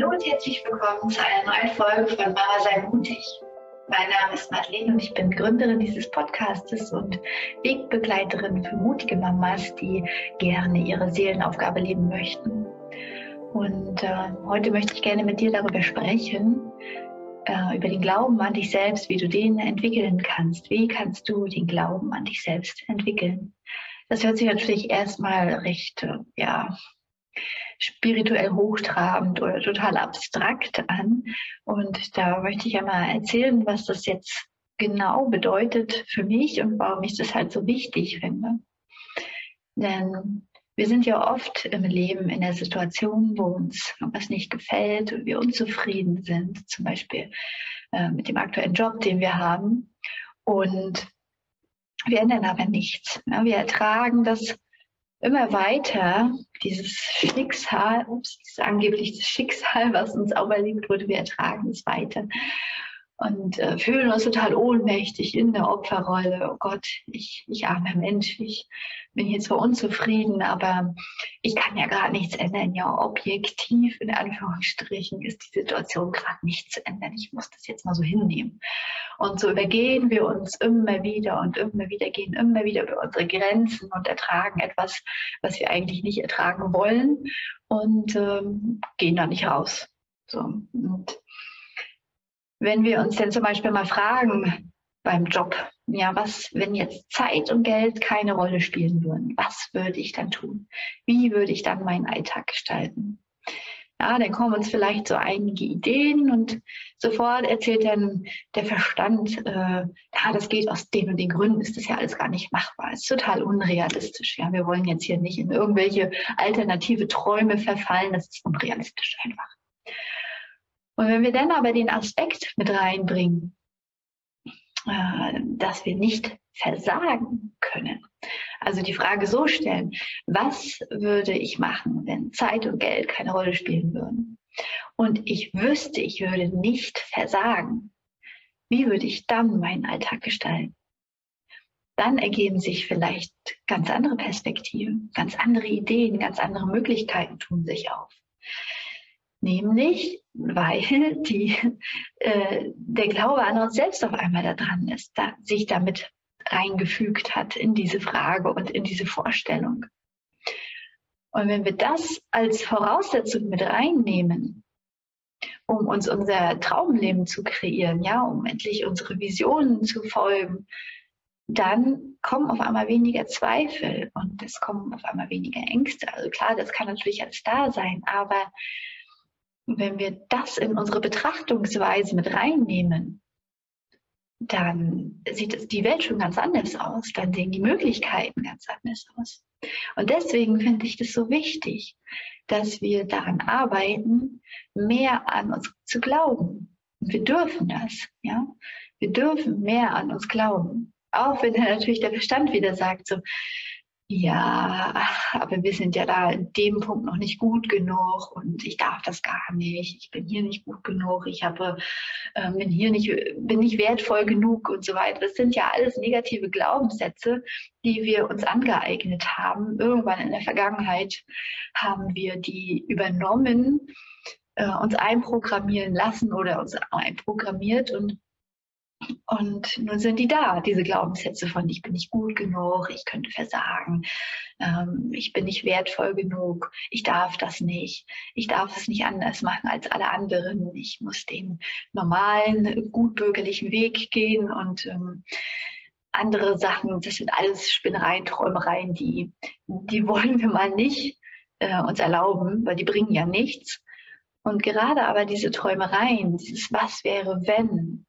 Hallo und herzlich willkommen zu einer neuen Folge von Mama sei mutig. Mein Name ist Madeleine und ich bin Gründerin dieses Podcastes und Wegbegleiterin für mutige Mamas, die gerne ihre Seelenaufgabe leben möchten. Und äh, heute möchte ich gerne mit dir darüber sprechen, äh, über den Glauben an dich selbst, wie du den entwickeln kannst. Wie kannst du den Glauben an dich selbst entwickeln? Das hört sich natürlich erstmal recht, äh, ja, spirituell hochtrabend oder total abstrakt an. Und da möchte ich ja mal erzählen, was das jetzt genau bedeutet für mich und warum ich das halt so wichtig finde. Denn wir sind ja oft im Leben in der Situation, wo uns was nicht gefällt und wir unzufrieden sind, zum Beispiel äh, mit dem aktuellen Job, den wir haben. Und wir ändern aber nichts. Ja, wir ertragen das immer weiter dieses Schicksal, ups, dieses angeblich Schicksal, was uns auferlegt wurde, wir ertragen es weiter und äh, fühlen uns total ohnmächtig in der Opferrolle. Oh Gott, ich, ich armer Mensch, ich bin hier zwar unzufrieden, aber ich kann ja gar nichts ändern. Ja, objektiv in Anführungsstrichen ist die Situation gerade nicht zu ändern. Ich muss das jetzt mal so hinnehmen. Und so übergehen wir uns immer wieder und immer wieder, gehen immer wieder über unsere Grenzen und ertragen etwas, was wir eigentlich nicht ertragen wollen und ähm, gehen da nicht raus. So. Und wenn wir uns denn zum Beispiel mal fragen beim Job, ja, was, wenn jetzt Zeit und Geld keine Rolle spielen würden, was würde ich dann tun? Wie würde ich dann meinen Alltag gestalten? Ja, dann kommen uns vielleicht so einige Ideen und sofort erzählt dann der Verstand, äh, ja, das geht aus den und den Gründen, ist das ja alles gar nicht machbar, ist total unrealistisch. Ja, wir wollen jetzt hier nicht in irgendwelche alternative Träume verfallen, das ist unrealistisch einfach. Und wenn wir dann aber den Aspekt mit reinbringen, äh, dass wir nicht versagen können, also die Frage so stellen, was würde ich machen, wenn Zeit und Geld keine Rolle spielen würden? Und ich wüsste, ich würde nicht versagen. Wie würde ich dann meinen Alltag gestalten? Dann ergeben sich vielleicht ganz andere Perspektiven, ganz andere Ideen, ganz andere Möglichkeiten tun sich auf. Nämlich, weil die, äh, der Glaube an uns selbst auf einmal da dran ist, da, sich damit reingefügt hat in diese Frage und in diese Vorstellung. Und wenn wir das als Voraussetzung mit reinnehmen, um uns unser Traumleben zu kreieren, ja, um endlich unsere Visionen zu folgen, dann kommen auf einmal weniger Zweifel und es kommen auf einmal weniger Ängste. Also klar, das kann natürlich alles da sein, aber wenn wir das in unsere Betrachtungsweise mit reinnehmen, dann sieht die Welt schon ganz anders aus, dann sehen die Möglichkeiten ganz anders aus. Und deswegen finde ich das so wichtig, dass wir daran arbeiten, mehr an uns zu glauben. Wir dürfen das, ja. Wir dürfen mehr an uns glauben. Auch wenn natürlich der Verstand wieder sagt, so, ja, aber wir sind ja da in dem Punkt noch nicht gut genug und ich darf das gar nicht. Ich bin hier nicht gut genug. Ich habe, äh, bin hier nicht, bin nicht wertvoll genug und so weiter. Das sind ja alles negative Glaubenssätze, die wir uns angeeignet haben. Irgendwann in der Vergangenheit haben wir die übernommen, äh, uns einprogrammieren lassen oder uns einprogrammiert und und nun sind die da, diese Glaubenssätze von ich bin nicht gut genug, ich könnte versagen, ähm, ich bin nicht wertvoll genug, ich darf das nicht, ich darf es nicht anders machen als alle anderen, ich muss den normalen, gutbürgerlichen Weg gehen und ähm, andere Sachen, das sind alles Spinnereien, Träumereien, die, die wollen wir mal nicht äh, uns erlauben, weil die bringen ja nichts. Und gerade aber diese Träumereien, dieses Was wäre wenn,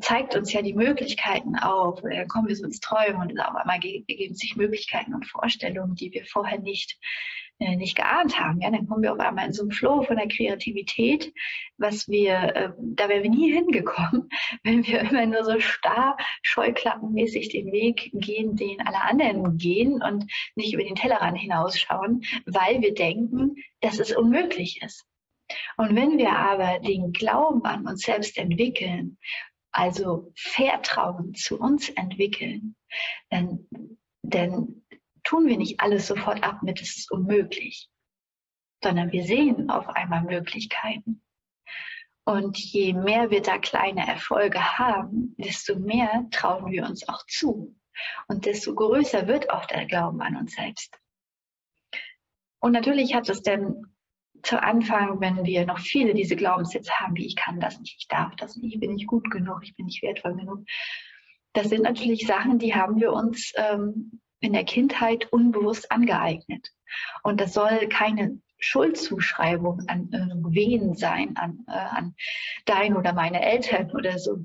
zeigt uns ja die Möglichkeiten auf. Dann kommen wir so ins Träumen und auf einmal ergeben sich Möglichkeiten und Vorstellungen, die wir vorher nicht, äh, nicht geahnt haben. Ja, dann kommen wir auf einmal in so einen Flow von der Kreativität, was wir, äh, da wären wir nie hingekommen, wenn wir immer nur so starr, scheuklappenmäßig den Weg gehen, den alle anderen gehen und nicht über den Tellerrand hinausschauen, weil wir denken, dass es unmöglich ist. Und wenn wir aber den Glauben an uns selbst entwickeln, also Vertrauen zu uns entwickeln, dann, dann tun wir nicht alles sofort ab mit, es ist unmöglich. sondern wir sehen auf einmal Möglichkeiten. Und je mehr wir da kleine Erfolge haben, desto mehr trauen wir uns auch zu. Und desto größer wird auch der Glauben an uns selbst. Und natürlich hat es dann zu Anfang, wenn wir noch viele diese Glaubenssätze haben, wie ich kann das nicht, ich darf das nicht, ich bin nicht gut genug, ich bin nicht wertvoll genug. Das sind natürlich Sachen, die haben wir uns ähm, in der Kindheit unbewusst angeeignet. Und das soll keine Schuldzuschreibung an äh, wen sein, an, äh, an dein oder meine Eltern oder so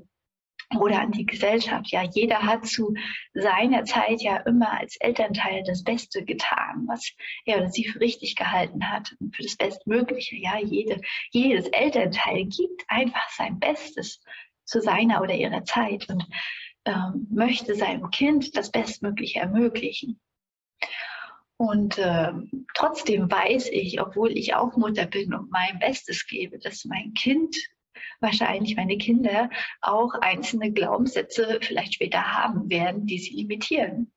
oder an die Gesellschaft. Ja, jeder hat zu seiner Zeit ja immer als Elternteil das Beste getan, was er oder sie für richtig gehalten hat und für das Bestmögliche. Ja, jede, jedes Elternteil gibt einfach sein Bestes zu seiner oder ihrer Zeit und ähm, möchte seinem Kind das Bestmögliche ermöglichen. Und äh, trotzdem weiß ich, obwohl ich auch Mutter bin und mein Bestes gebe, dass mein Kind, wahrscheinlich meine Kinder, auch einzelne Glaubenssätze vielleicht später haben werden, die sie limitieren.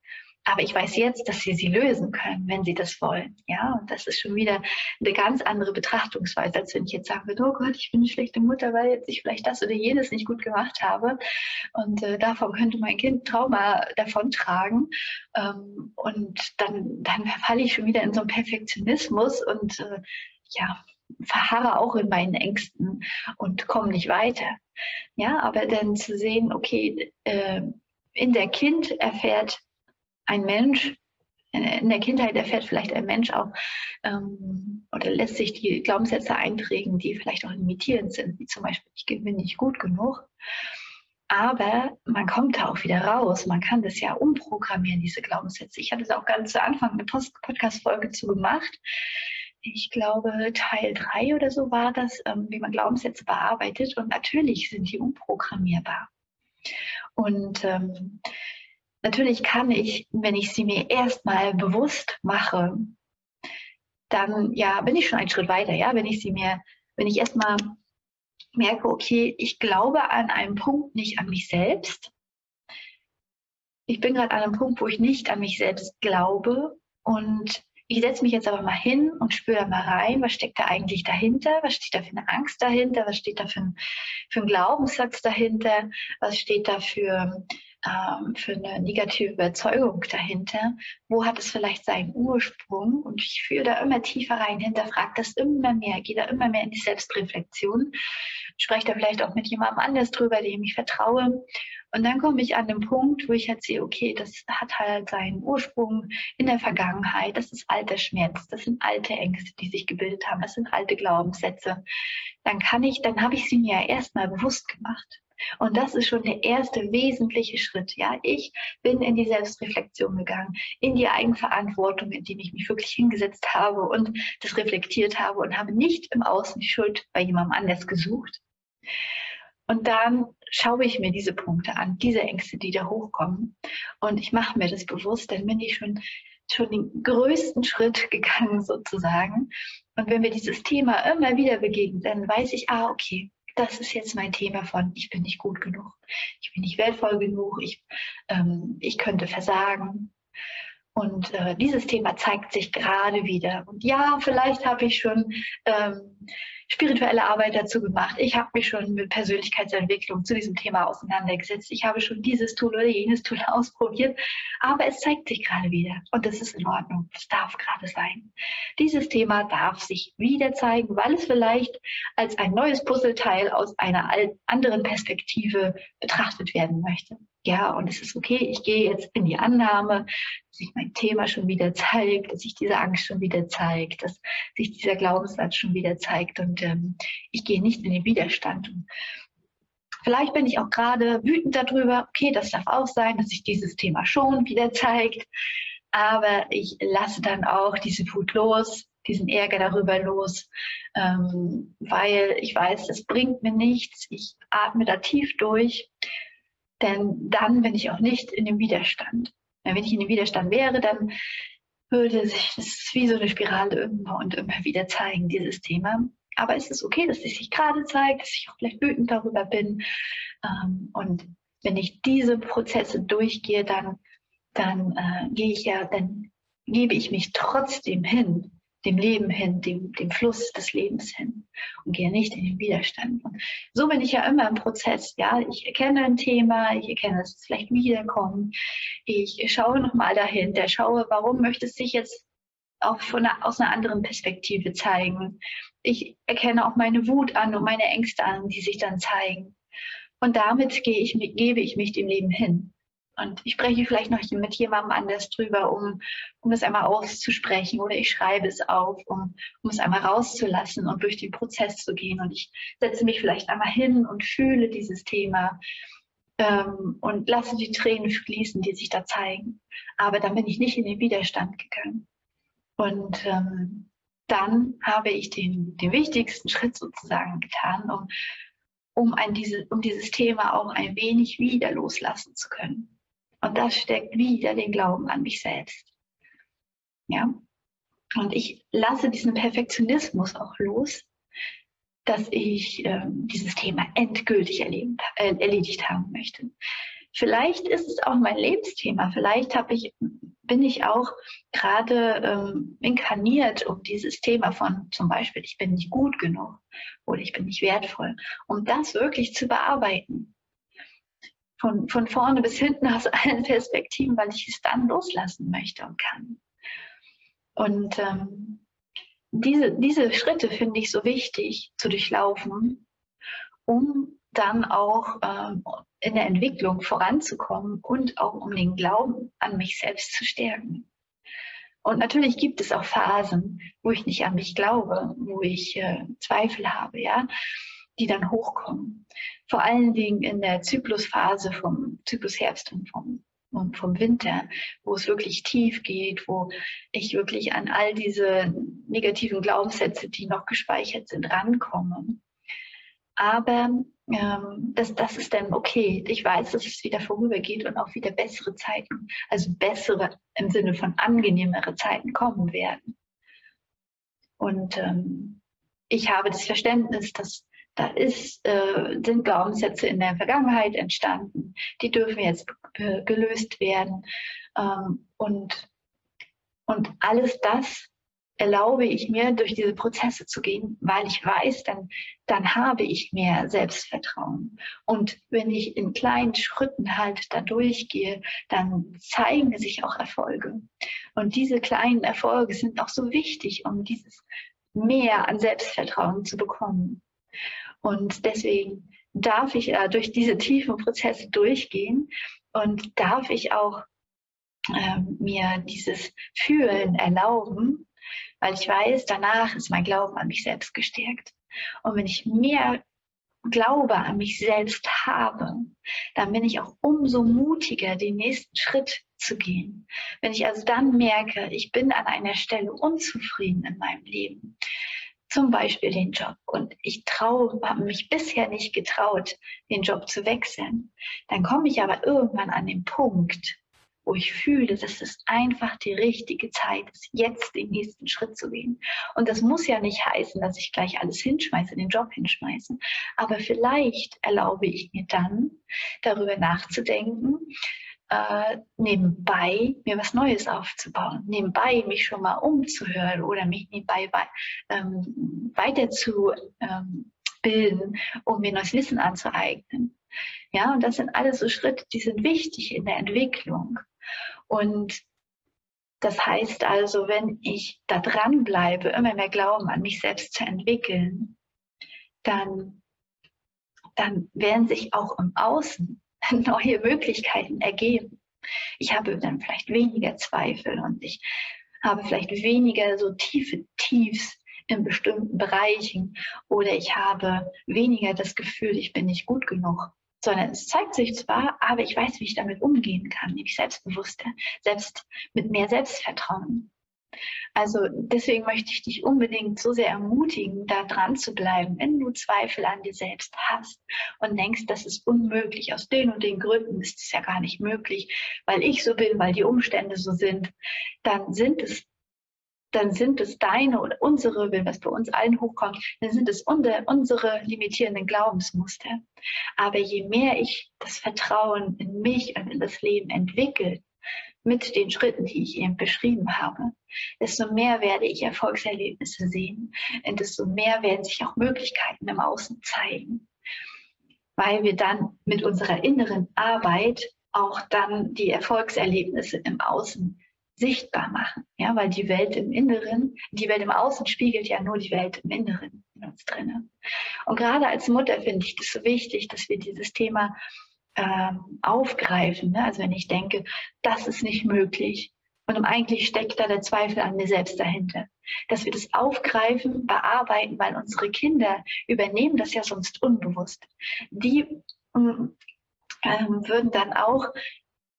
Aber ich weiß jetzt, dass sie sie lösen können, wenn sie das wollen. Ja, und das ist schon wieder eine ganz andere Betrachtungsweise, als wenn ich jetzt sagen würde, oh Gott, ich bin eine schlechte Mutter, weil jetzt ich vielleicht das oder jenes nicht gut gemacht habe. Und äh, davon könnte mein Kind Trauma davontragen. Ähm, und dann, dann verfalle ich schon wieder in so einen Perfektionismus und äh, ja, verharre auch in meinen Ängsten und komme nicht weiter. Ja, aber dann zu sehen, okay, äh, in der Kind erfährt ein Mensch, in der Kindheit erfährt vielleicht ein Mensch auch ähm, oder lässt sich die Glaubenssätze einprägen, die vielleicht auch limitierend sind, wie zum Beispiel, ich bin nicht gut genug. Aber man kommt da auch wieder raus. Man kann das ja umprogrammieren, diese Glaubenssätze. Ich hatte da auch ganz zu Anfang eine Podcast-Folge zu gemacht. Ich glaube, Teil 3 oder so war das, ähm, wie man Glaubenssätze bearbeitet. Und natürlich sind die umprogrammierbar. Und ähm, Natürlich kann ich, wenn ich sie mir erstmal bewusst mache, dann ja, bin ich schon einen Schritt weiter, ja, wenn ich sie mir, wenn ich erstmal merke, okay, ich glaube an einem Punkt nicht an mich selbst. Ich bin gerade an einem Punkt, wo ich nicht an mich selbst glaube und ich setze mich jetzt aber mal hin und spüre mal rein, was steckt da eigentlich dahinter, was steht da für eine Angst dahinter, was steht da für ein, für ein Glaubenssatz dahinter, was steht da für ähm, für eine negative Überzeugung dahinter? Wo hat es vielleicht seinen Ursprung? Und ich führe da immer tiefer rein, hinterfrage das immer mehr, gehe da immer mehr in die Selbstreflexion, spreche da vielleicht auch mit jemandem anders drüber, dem ich vertraue. Und dann komme ich an den Punkt, wo ich halt sehe, okay, das hat halt seinen Ursprung in der Vergangenheit, das ist alter Schmerz, das sind alte Ängste, die sich gebildet haben, das sind alte Glaubenssätze. Dann kann ich, dann habe ich sie mir ja erstmal bewusst gemacht. Und das ist schon der erste wesentliche Schritt. Ja, ich bin in die Selbstreflexion gegangen, in die Eigenverantwortung, indem ich mich wirklich hingesetzt habe und das reflektiert habe und habe nicht im Außen die Schuld bei jemandem anders gesucht. Und dann schaue ich mir diese Punkte an, diese Ängste, die da hochkommen. Und ich mache mir das bewusst, dann bin ich schon, schon den größten Schritt gegangen sozusagen. Und wenn wir dieses Thema immer wieder begegnen, dann weiß ich, ah, okay, das ist jetzt mein Thema von, ich bin nicht gut genug, ich bin nicht wertvoll genug, ich, ähm, ich könnte versagen. Und äh, dieses Thema zeigt sich gerade wieder. Und ja, vielleicht habe ich schon ähm, spirituelle Arbeit dazu gemacht. Ich habe mich schon mit Persönlichkeitsentwicklung zu diesem Thema auseinandergesetzt. Ich habe schon dieses Tool oder jenes Tool ausprobiert. Aber es zeigt sich gerade wieder. Und das ist in Ordnung. Das darf gerade sein. Dieses Thema darf sich wieder zeigen, weil es vielleicht als ein neues Puzzleteil aus einer anderen Perspektive betrachtet werden möchte ja, und es ist okay, ich gehe jetzt in die Annahme, dass sich mein Thema schon wieder zeigt, dass sich diese Angst schon wieder zeigt, dass sich dieser Glaubenssatz schon wieder zeigt und ähm, ich gehe nicht in den Widerstand. Und vielleicht bin ich auch gerade wütend darüber, okay, das darf auch sein, dass sich dieses Thema schon wieder zeigt, aber ich lasse dann auch diese Wut los, diesen Ärger darüber los, ähm, weil ich weiß, das bringt mir nichts. Ich atme da tief durch denn dann bin ich auch nicht in dem Widerstand. Wenn ich in dem Widerstand wäre, dann würde sich das wie so eine Spirale immer und immer wieder zeigen, dieses Thema. Aber es ist okay, dass es sich gerade zeigt, dass ich auch vielleicht wütend darüber bin. Ähm, und wenn ich diese Prozesse durchgehe, dann, dann äh, gehe ich ja, dann gebe ich mich trotzdem hin, dem Leben hin, dem, dem Fluss des Lebens hin und gehe nicht in den Widerstand. Und so bin ich ja immer im Prozess. Ja, ich erkenne ein Thema, ich erkenne, dass es vielleicht wiederkommt. Ich schaue nochmal dahinter, schaue, warum möchte es sich jetzt auch von einer, aus einer anderen Perspektive zeigen. Ich erkenne auch meine Wut an und meine Ängste an, die sich dann zeigen. Und damit gehe ich, gebe ich mich dem Leben hin. Und ich spreche vielleicht noch mit jemandem anders drüber, um, um das einmal auszusprechen oder ich schreibe es auf, um, um es einmal rauszulassen und durch den Prozess zu gehen. Und ich setze mich vielleicht einmal hin und fühle dieses Thema ähm, und lasse die Tränen fließen, die sich da zeigen. Aber dann bin ich nicht in den Widerstand gegangen. Und ähm, dann habe ich den, den wichtigsten Schritt sozusagen getan, um, um, ein, diese, um dieses Thema auch ein wenig wieder loslassen zu können. Und das steckt wieder den Glauben an mich selbst. Ja. Und ich lasse diesen Perfektionismus auch los, dass ich äh, dieses Thema endgültig erleben, äh, erledigt haben möchte. Vielleicht ist es auch mein Lebensthema. Vielleicht habe ich, bin ich auch gerade ähm, inkarniert, um dieses Thema von zum Beispiel, ich bin nicht gut genug oder ich bin nicht wertvoll, um das wirklich zu bearbeiten von, von vorne bis hinten aus allen Perspektiven, weil ich es dann loslassen möchte und kann. Und ähm, diese, diese Schritte finde ich so wichtig zu durchlaufen, um dann auch ähm, in der Entwicklung voranzukommen und auch um den Glauben an mich selbst zu stärken. Und natürlich gibt es auch Phasen, wo ich nicht an mich glaube, wo ich äh, Zweifel habe, ja die dann hochkommen. Vor allen Dingen in der Zyklusphase vom Zyklusherbst und vom, und vom Winter, wo es wirklich tief geht, wo ich wirklich an all diese negativen Glaubenssätze, die noch gespeichert sind, rankomme. Aber ähm, das, das ist dann okay. Ich weiß, dass es wieder vorübergeht und auch wieder bessere Zeiten, also bessere im Sinne von angenehmere Zeiten kommen werden. Und ähm, ich habe das Verständnis, dass da ist, äh, sind Glaubenssätze in der Vergangenheit entstanden, die dürfen jetzt gelöst werden. Ähm, und, und alles das erlaube ich mir, durch diese Prozesse zu gehen, weil ich weiß, dann, dann habe ich mehr Selbstvertrauen. Und wenn ich in kleinen Schritten halt da durchgehe, dann zeigen sich auch Erfolge. Und diese kleinen Erfolge sind auch so wichtig, um dieses mehr an Selbstvertrauen zu bekommen. Und deswegen darf ich äh, durch diese tiefen Prozesse durchgehen und darf ich auch äh, mir dieses Fühlen erlauben, weil ich weiß, danach ist mein Glauben an mich selbst gestärkt. Und wenn ich mehr Glaube an mich selbst habe, dann bin ich auch umso mutiger, den nächsten Schritt zu gehen. Wenn ich also dann merke, ich bin an einer Stelle unzufrieden in meinem Leben, zum Beispiel den Job und ich traue, habe mich bisher nicht getraut, den Job zu wechseln, dann komme ich aber irgendwann an den Punkt, wo ich fühle, dass es einfach die richtige Zeit ist, jetzt den nächsten Schritt zu gehen. Und das muss ja nicht heißen, dass ich gleich alles hinschmeiße, den Job hinschmeiße. Aber vielleicht erlaube ich mir dann, darüber nachzudenken, äh, nebenbei mir was Neues aufzubauen, nebenbei mich schon mal umzuhören oder mich nebenbei ähm, weiterzubilden, ähm, um mir neues Wissen anzueignen. Ja, und das sind alles so Schritte, die sind wichtig in der Entwicklung. Und das heißt also, wenn ich da dran bleibe, immer mehr Glauben an mich selbst zu entwickeln, dann, dann werden sich auch im Außen neue Möglichkeiten ergeben. Ich habe dann vielleicht weniger Zweifel und ich habe vielleicht weniger so tiefe Tiefs in bestimmten Bereichen oder ich habe weniger das Gefühl, ich bin nicht gut genug, sondern es zeigt sich zwar, aber ich weiß, wie ich damit umgehen kann, nämlich selbstbewusster, selbst mit mehr Selbstvertrauen. Also deswegen möchte ich dich unbedingt so sehr ermutigen, da dran zu bleiben, wenn du Zweifel an dir selbst hast und denkst, das ist unmöglich, aus den und den Gründen ist es ja gar nicht möglich, weil ich so bin, weil die Umstände so sind, dann sind es dann sind es deine oder unsere, wenn was bei uns allen hochkommt, dann sind es unsere limitierenden Glaubensmuster. Aber je mehr ich das Vertrauen in mich und in das Leben entwickle, mit den Schritten, die ich eben beschrieben habe, desto mehr werde ich Erfolgserlebnisse sehen und desto mehr werden sich auch Möglichkeiten im Außen zeigen, weil wir dann mit unserer inneren Arbeit auch dann die Erfolgserlebnisse im Außen sichtbar machen. Ja, weil die Welt im Inneren, die Welt im Außen spiegelt ja nur die Welt im Inneren in uns drinnen. Und gerade als Mutter finde ich das so wichtig, dass wir dieses Thema ähm, aufgreifen. Ne? Also wenn ich denke, das ist nicht möglich. Und eigentlich steckt da der Zweifel an mir selbst dahinter. Dass wir das aufgreifen, bearbeiten, weil unsere Kinder übernehmen das ja sonst unbewusst. Die ähm, würden dann auch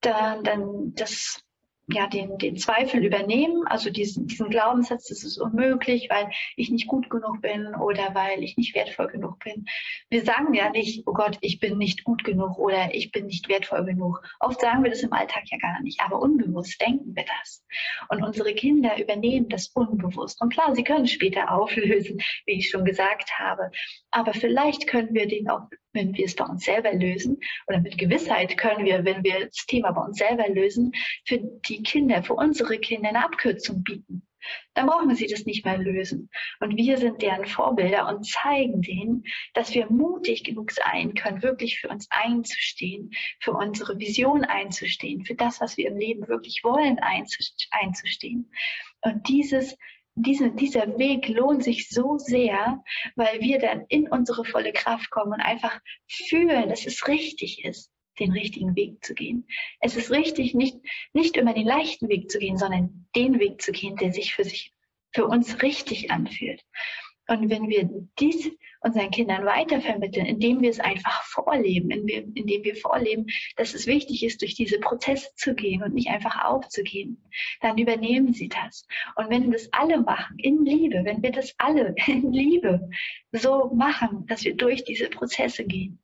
dann, dann das ja, den, den Zweifel übernehmen, also diesen, diesen Glaubenssatz, das ist unmöglich, weil ich nicht gut genug bin oder weil ich nicht wertvoll genug bin. Wir sagen ja nicht, oh Gott, ich bin nicht gut genug oder ich bin nicht wertvoll genug. Oft sagen wir das im Alltag ja gar nicht, aber unbewusst denken wir das. Und unsere Kinder übernehmen das unbewusst. Und klar, sie können später auflösen, wie ich schon gesagt habe. Aber vielleicht können wir den auch wenn wir es bei uns selber lösen oder mit Gewissheit können wir, wenn wir das Thema bei uns selber lösen, für die Kinder, für unsere Kinder eine Abkürzung bieten. Dann brauchen sie das nicht mehr lösen. Und wir sind deren Vorbilder und zeigen denen, dass wir mutig genug sein können, wirklich für uns einzustehen, für unsere Vision einzustehen, für das, was wir im Leben wirklich wollen, einzustehen. Und dieses diese, dieser Weg lohnt sich so sehr, weil wir dann in unsere volle Kraft kommen und einfach fühlen, dass es richtig ist, den richtigen Weg zu gehen. Es ist richtig, nicht, nicht immer den leichten Weg zu gehen, sondern den Weg zu gehen, der sich für sich, für uns richtig anfühlt. Und wenn wir dies unseren Kindern weitervermitteln, indem wir es einfach vorleben, indem wir vorleben, dass es wichtig ist, durch diese Prozesse zu gehen und nicht einfach aufzugehen, dann übernehmen sie das. Und wenn wir das alle machen, in Liebe, wenn wir das alle in Liebe so machen, dass wir durch diese Prozesse gehen,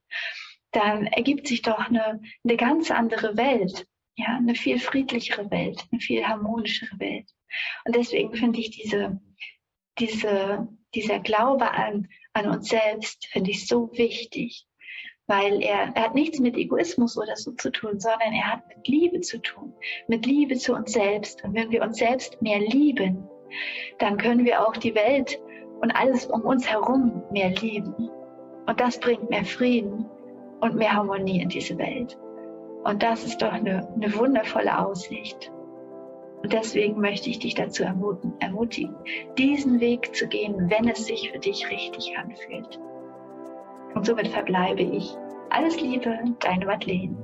dann ergibt sich doch eine, eine ganz andere Welt, ja, eine viel friedlichere Welt, eine viel harmonischere Welt. Und deswegen finde ich diese, diese dieser Glaube an, an uns selbst finde ich so wichtig, weil er, er hat nichts mit Egoismus oder so zu tun, sondern er hat mit Liebe zu tun, mit Liebe zu uns selbst. Und wenn wir uns selbst mehr lieben, dann können wir auch die Welt und alles um uns herum mehr lieben. Und das bringt mehr Frieden und mehr Harmonie in diese Welt. Und das ist doch eine, eine wundervolle Aussicht. Und deswegen möchte ich dich dazu ermutigen, diesen Weg zu gehen, wenn es sich für dich richtig anfühlt. Und somit verbleibe ich. Alles Liebe, deine Madeleine.